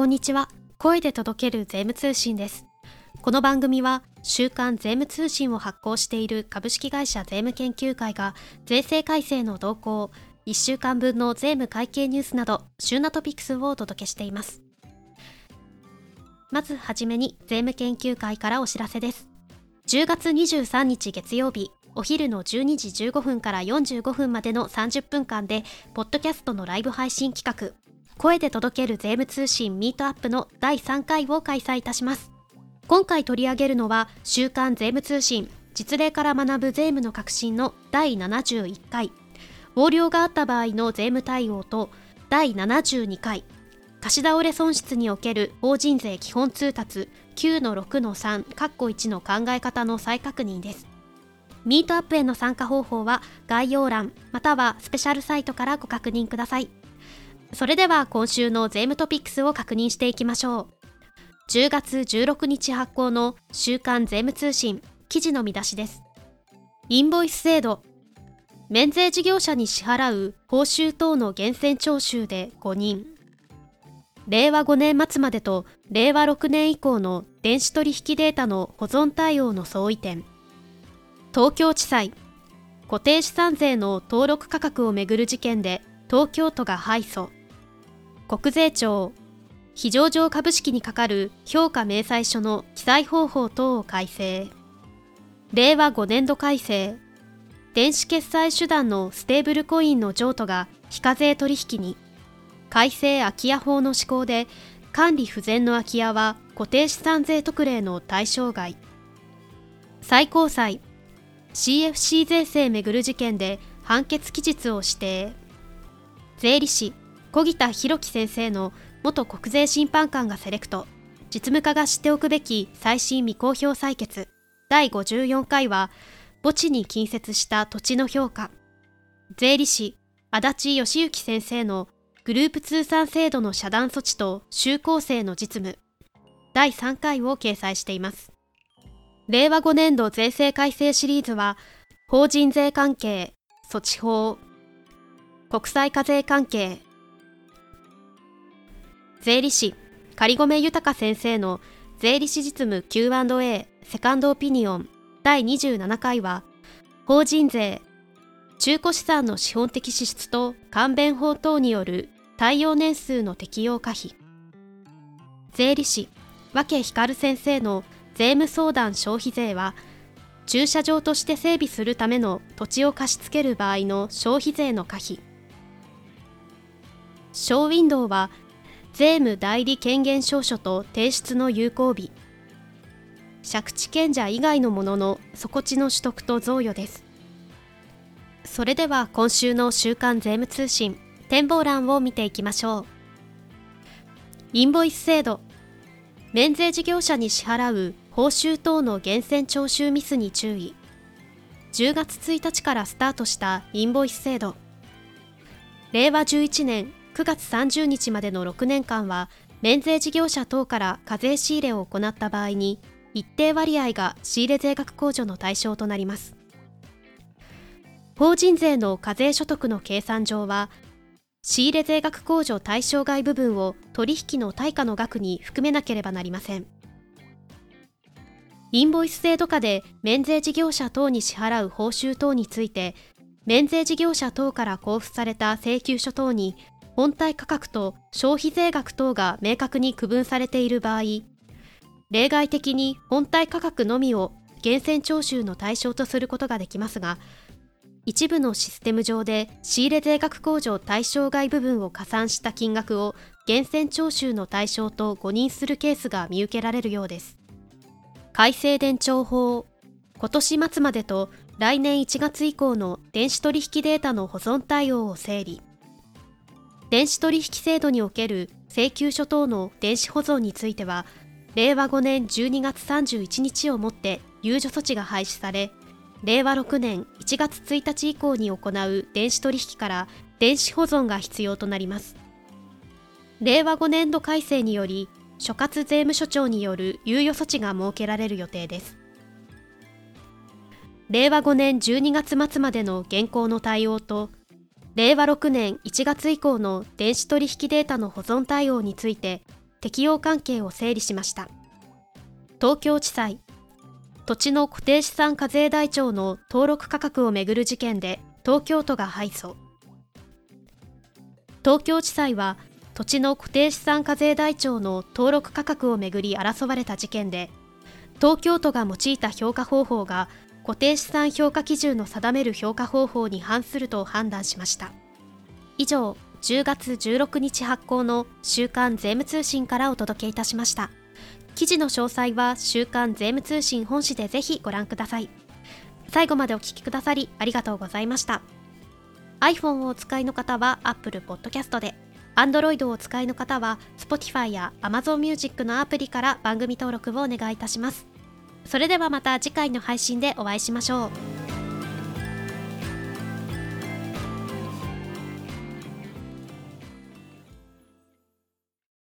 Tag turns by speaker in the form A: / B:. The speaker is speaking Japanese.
A: こんにちは。声で届ける税務通信です。この番組は週刊税務通信を発行している株式会社税務研究会が税制改正の動向1週間分の税務会計ニュースなど旬なトピックスをお届けしています。まずはじめに税務研究会からお知らせです。10月23日月曜日お昼の12時15分から45分までの30分間でポッドキャストのライブ配信企画声で届ける税務通信ミートアップの第3回を開催いたします。今回取り上げるのは週刊税務通信実例から学ぶ税務の革新の第71回。横領があった場合の税務対応と第72回。貸し倒れ損失における法人税基本通達9の6の3括弧1の考え方の再確認です。ミートアップへの参加方法は概要欄またはスペシャルサイトからご確認ください。それでは今週の税務トピックスを確認していきましょう。10月16日発行の週刊税務通信記事の見出しです。インボイス制度。免税事業者に支払う報酬等の源泉徴収で5人。令和5年末までと令和6年以降の電子取引データの保存対応の相違点。東京地裁。固定資産税の登録価格をめぐる事件で東京都が敗訴。国税庁非上場株式に係る評価明細書の記載方法等を改正。令和5年度改正電子決済手段のステーブルコインの譲渡が非課税取引に。改正空き家法の施行で管理不全の空き家は固定資産税特例の対象外。最高裁 CFC 税制めぐる事件で判決期日を指定。税理士小木田博樹先生の元国税審判官がセレクト。実務家が知っておくべき最新未公表採決。第54回は墓地に近接した土地の評価。税理士足立義行先生のグループ通算制度の遮断措置と修行生の実務。第3回を掲載しています。令和5年度税制改正シリーズは法人税関係措置法国際課税関係税理士仮込豊先生の税理士実務 Q&A セカンドオピニオン第27回は法人税中古資産の資本的支出と関弁法等による対応年数の適用可否。税理士分光先生の税務相談消費税は駐車場として整備するための土地を貸し付ける場合の消費税の可否。ショーウィンドウは税務代理権限証書と提出の有効日。借地権者以外のものの底地の取得と贈与です。それでは今週の週刊税務通信展望欄を見ていきましょう。インボイス制度。免税事業者に支払う報酬等の源泉徴収ミスに注意。10月1日からスタートしたインボイス制度。令和11年9月30日までの6年間は免税事業者等から課税仕入れを行った場合に一定割合が仕入れ税額控除の対象となります。法人税の課税所得の計算上は仕入れ税額控除対象外部分を取引の対価の額に含めなければなりません。インボイス制度下で免税事業者等に支払う報酬等について免税事業者等から交付された請求書等に本体価格と消費税額等が明確に区分されている場合例外的に本体価格のみを源泉徴収の対象とすることができますが一部のシステム上で仕入れ税額控除対象外部分を加算した金額を源泉徴収の対象と誤認するケースが見受けられるようです。改正電帳法今年末までと来年1月以降の電子取引データの保存対応を整理。電子取引制度における請求書等の電子保存については令和5年12月31日をもって優助措置が廃止され令和6年1月1日以降に行う電子取引から電子保存が必要となります。令和5年度改正により所轄税務署長による猶予措置が設けられる予定です。令和5年12月末までの現行の対応と令和6年1月以降の電子取引データの保存対応について適用関係を整理しました。東京地裁土地の固定資産課税台帳の登録価格をめぐる事件で東京都が敗訴。東京地裁は土地の固定資産課税台帳の登録価格をめぐり争われた事件で東京都が用いた評価方法が固定資産評価基準の定める評価方法に反すると判断しました。以上10月16日発行の週刊税務通信からお届けいたしました。記事の詳細は週刊税務通信本誌でぜひご覧ください。最後までお聞きくださりありがとうございました。iPhone をお使いの方は Apple Podcast で Android をお使いの方は Spotify や Amazon Music のアプリから番組登録をお願いいたします。それではまた次回の配信でお会いしましょう。